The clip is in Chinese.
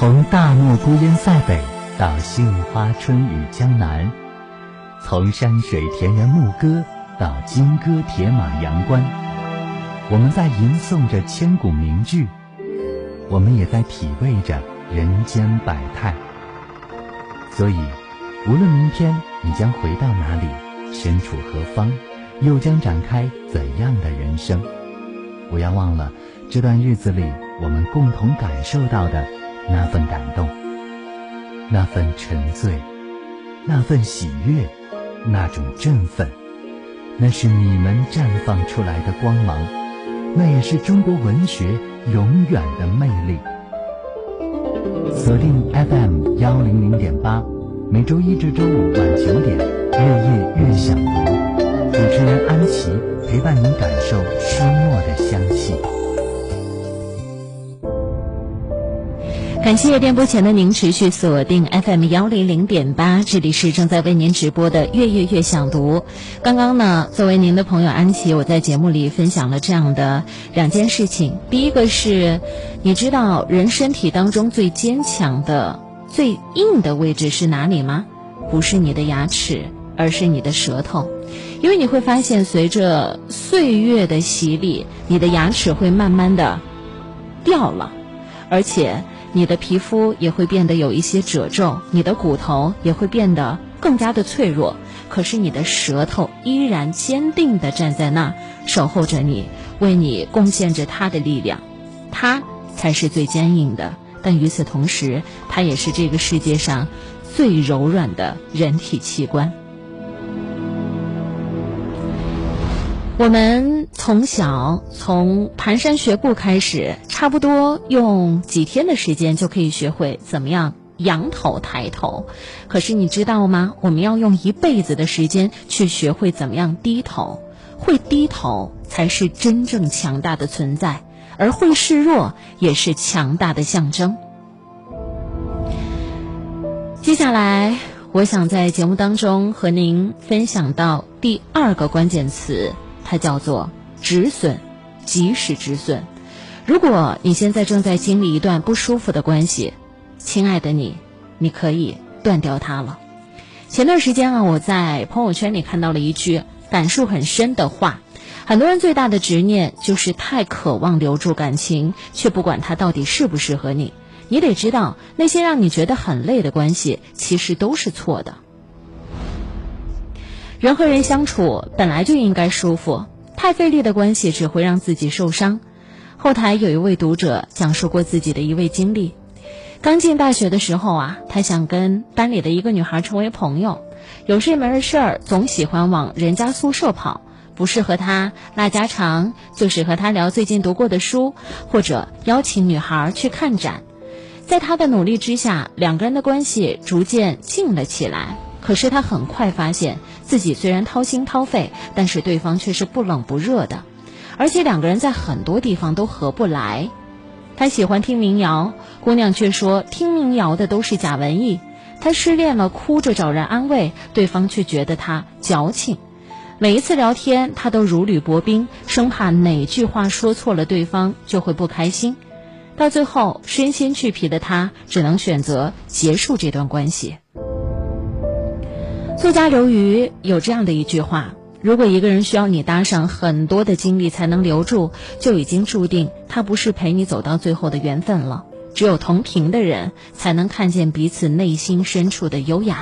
从大漠孤烟塞北到杏花春雨江南，从山水田园牧歌到金戈铁马阳关，我们在吟诵着千古名句，我们也在体味着人间百态。所以，无论明天你将回到哪里，身处何方，又将展开怎样的人生，不要忘了这段日子里我们共同感受到的。那份感动，那份沉醉，那份喜悦，那种振奋，那是你们绽放出来的光芒，那也是中国文学永远的魅力。锁定 FM 幺零零点八，每周一至周五晚九点，月夜月想读，主持人安琪陪伴您感受书墨的香气。感谢电波前的您持续锁定 FM 幺零零点八，这里是正在为您直播的《月月月想读》。刚刚呢，作为您的朋友安琪，我在节目里分享了这样的两件事情。第一个是，你知道人身体当中最坚强的、最硬的位置是哪里吗？不是你的牙齿，而是你的舌头。因为你会发现，随着岁月的洗礼，你的牙齿会慢慢的掉了，而且。你的皮肤也会变得有一些褶皱，你的骨头也会变得更加的脆弱。可是你的舌头依然坚定地站在那，守候着你，为你贡献着它的力量。它才是最坚硬的，但与此同时，它也是这个世界上最柔软的人体器官。我们从小从蹒跚学步开始，差不多用几天的时间就可以学会怎么样仰头抬头。可是你知道吗？我们要用一辈子的时间去学会怎么样低头。会低头才是真正强大的存在，而会示弱也是强大的象征。接下来，我想在节目当中和您分享到第二个关键词。它叫做止损，及时止损。如果你现在正在经历一段不舒服的关系，亲爱的你，你可以断掉它了。前段时间啊，我在朋友圈里看到了一句感触很深的话：很多人最大的执念就是太渴望留住感情，却不管它到底适不适合你。你得知道，那些让你觉得很累的关系，其实都是错的。人和人相处本来就应该舒服，太费力的关系只会让自己受伤。后台有一位读者讲述过自己的一位经历：刚进大学的时候啊，他想跟班里的一个女孩成为朋友，有事没事儿总喜欢往人家宿舍跑，不是和她拉家常，就是和她聊最近读过的书，或者邀请女孩去看展。在他的努力之下，两个人的关系逐渐近了起来。可是他很快发现自己虽然掏心掏肺，但是对方却是不冷不热的，而且两个人在很多地方都合不来。他喜欢听民谣，姑娘却说听民谣的都是假文艺。他失恋了，哭着找人安慰，对方却觉得他矫情。每一次聊天，他都如履薄冰，生怕哪句话说错了，对方就会不开心。到最后，身心俱疲的他只能选择结束这段关系。作家刘瑜有这样的一句话：如果一个人需要你搭上很多的精力才能留住，就已经注定他不是陪你走到最后的缘分了。只有同频的人，才能看见彼此内心深处的优雅。